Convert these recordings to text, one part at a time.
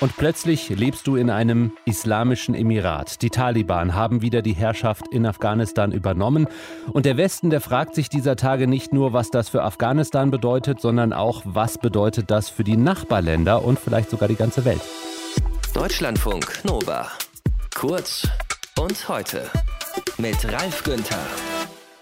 Und plötzlich lebst du in einem islamischen Emirat. Die Taliban haben wieder die Herrschaft in Afghanistan übernommen. Und der Westen, der fragt sich dieser Tage nicht nur, was das für Afghanistan bedeutet, sondern auch, was bedeutet das für die Nachbarländer und vielleicht sogar die ganze Welt. Deutschlandfunk Nova. Kurz und heute mit Ralf Günther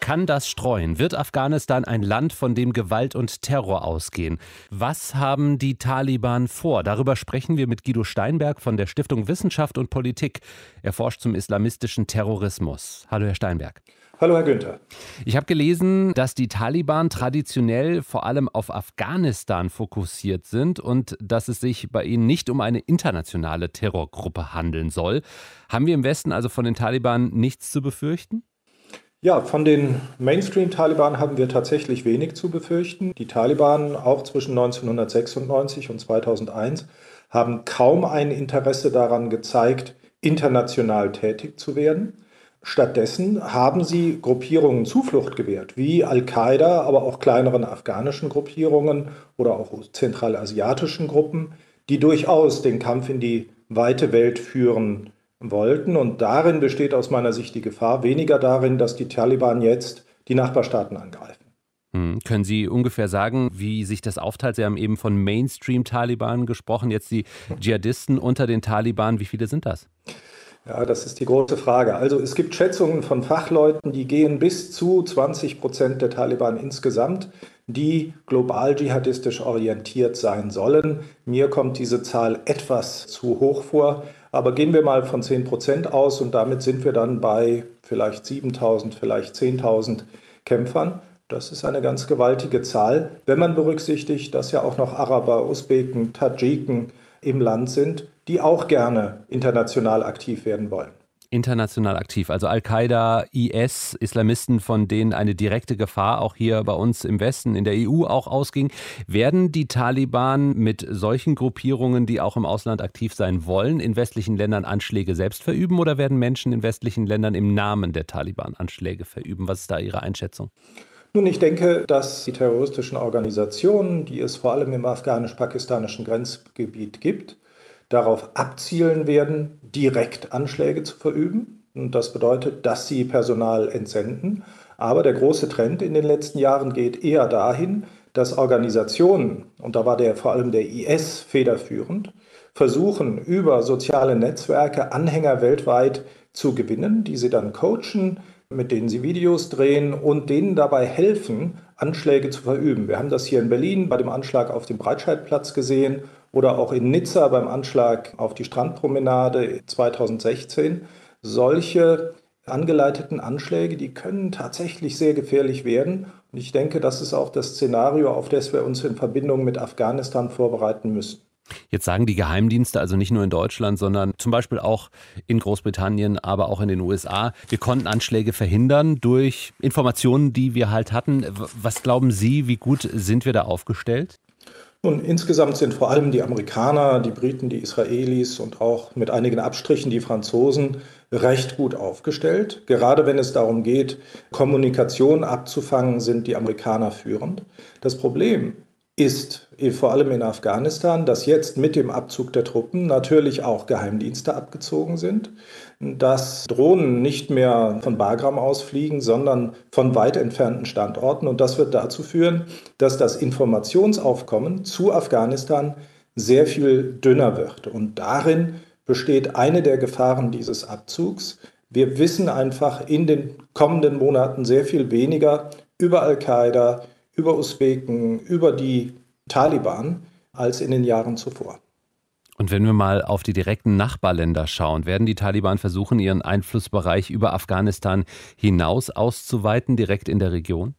kann das streuen? Wird Afghanistan ein Land, von dem Gewalt und Terror ausgehen? Was haben die Taliban vor? Darüber sprechen wir mit Guido Steinberg von der Stiftung Wissenschaft und Politik. Er forscht zum islamistischen Terrorismus. Hallo, Herr Steinberg. Hallo, Herr Günther. Ich habe gelesen, dass die Taliban traditionell vor allem auf Afghanistan fokussiert sind und dass es sich bei ihnen nicht um eine internationale Terrorgruppe handeln soll. Haben wir im Westen also von den Taliban nichts zu befürchten? Ja, von den Mainstream-Taliban haben wir tatsächlich wenig zu befürchten. Die Taliban, auch zwischen 1996 und 2001, haben kaum ein Interesse daran gezeigt, international tätig zu werden. Stattdessen haben sie Gruppierungen Zuflucht gewährt, wie Al-Qaida, aber auch kleineren afghanischen Gruppierungen oder auch zentralasiatischen Gruppen, die durchaus den Kampf in die weite Welt führen wollten. Und darin besteht aus meiner Sicht die Gefahr, weniger darin, dass die Taliban jetzt die Nachbarstaaten angreifen. Hm. Können Sie ungefähr sagen, wie sich das aufteilt? Sie haben eben von Mainstream-Taliban gesprochen, jetzt die Dschihadisten unter den Taliban. Wie viele sind das? Ja, das ist die große Frage. Also es gibt Schätzungen von Fachleuten, die gehen bis zu 20 Prozent der Taliban insgesamt, die global dschihadistisch orientiert sein sollen. Mir kommt diese Zahl etwas zu hoch vor. Aber gehen wir mal von 10 Prozent aus und damit sind wir dann bei vielleicht 7000, vielleicht 10.000 Kämpfern. Das ist eine ganz gewaltige Zahl, wenn man berücksichtigt, dass ja auch noch Araber, Usbeken, Tadschiken im Land sind, die auch gerne international aktiv werden wollen international aktiv. Also Al-Qaida, IS, Islamisten, von denen eine direkte Gefahr auch hier bei uns im Westen, in der EU auch ausging. Werden die Taliban mit solchen Gruppierungen, die auch im Ausland aktiv sein wollen, in westlichen Ländern Anschläge selbst verüben oder werden Menschen in westlichen Ländern im Namen der Taliban Anschläge verüben? Was ist da Ihre Einschätzung? Nun, ich denke, dass die terroristischen Organisationen, die es vor allem im afghanisch-pakistanischen Grenzgebiet gibt, darauf abzielen werden, direkt Anschläge zu verüben. Und das bedeutet, dass sie Personal entsenden. Aber der große Trend in den letzten Jahren geht eher dahin, dass Organisationen, und da war der vor allem der IS federführend, versuchen über soziale Netzwerke Anhänger weltweit zu gewinnen, die sie dann coachen, mit denen sie Videos drehen und denen dabei helfen, Anschläge zu verüben. Wir haben das hier in Berlin bei dem Anschlag auf dem Breitscheidplatz gesehen oder auch in Nizza beim Anschlag auf die Strandpromenade 2016. Solche angeleiteten Anschläge, die können tatsächlich sehr gefährlich werden. Und ich denke, das ist auch das Szenario, auf das wir uns in Verbindung mit Afghanistan vorbereiten müssen. Jetzt sagen die Geheimdienste, also nicht nur in Deutschland, sondern zum Beispiel auch in Großbritannien, aber auch in den USA, wir konnten Anschläge verhindern durch Informationen, die wir halt hatten. Was glauben Sie, wie gut sind wir da aufgestellt? Nun, insgesamt sind vor allem die Amerikaner, die Briten, die Israelis und auch mit einigen Abstrichen die Franzosen recht gut aufgestellt. Gerade wenn es darum geht, Kommunikation abzufangen, sind die Amerikaner führend. Das Problem ist vor allem in Afghanistan, dass jetzt mit dem Abzug der Truppen natürlich auch Geheimdienste abgezogen sind, dass Drohnen nicht mehr von Bagram ausfliegen, sondern von weit entfernten Standorten. Und das wird dazu führen, dass das Informationsaufkommen zu Afghanistan sehr viel dünner wird. Und darin besteht eine der Gefahren dieses Abzugs. Wir wissen einfach in den kommenden Monaten sehr viel weniger über Al-Qaida, über Usbeken, über die Taliban als in den Jahren zuvor. Und wenn wir mal auf die direkten Nachbarländer schauen, werden die Taliban versuchen, ihren Einflussbereich über Afghanistan hinaus auszuweiten, direkt in der Region?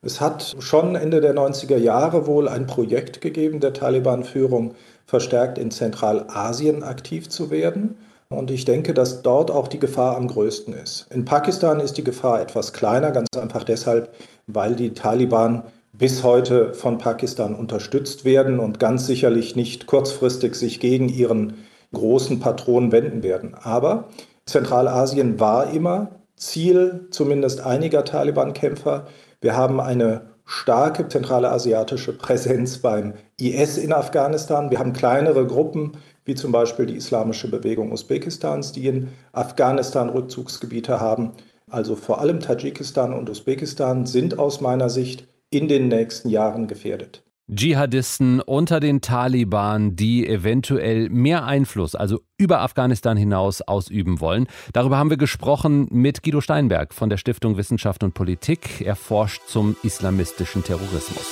Es hat schon Ende der 90er Jahre wohl ein Projekt gegeben, der Taliban-Führung verstärkt in Zentralasien aktiv zu werden. Und ich denke, dass dort auch die Gefahr am größten ist. In Pakistan ist die Gefahr etwas kleiner, ganz einfach deshalb, weil die Taliban bis heute von Pakistan unterstützt werden und ganz sicherlich nicht kurzfristig sich gegen ihren großen Patron wenden werden. Aber Zentralasien war immer Ziel zumindest einiger Taliban-Kämpfer. Wir haben eine starke zentrale asiatische Präsenz beim IS in Afghanistan. Wir haben kleinere Gruppen, wie zum Beispiel die Islamische Bewegung Usbekistans, die in Afghanistan Rückzugsgebiete haben. Also vor allem Tadschikistan und Usbekistan sind aus meiner Sicht in den nächsten Jahren gefährdet. Dschihadisten unter den Taliban, die eventuell mehr Einfluss, also über Afghanistan hinaus, ausüben wollen. Darüber haben wir gesprochen mit Guido Steinberg von der Stiftung Wissenschaft und Politik. Er forscht zum islamistischen Terrorismus.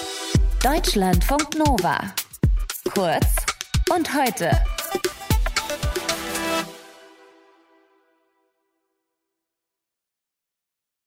Deutschlandfunk Nova. Kurz und heute.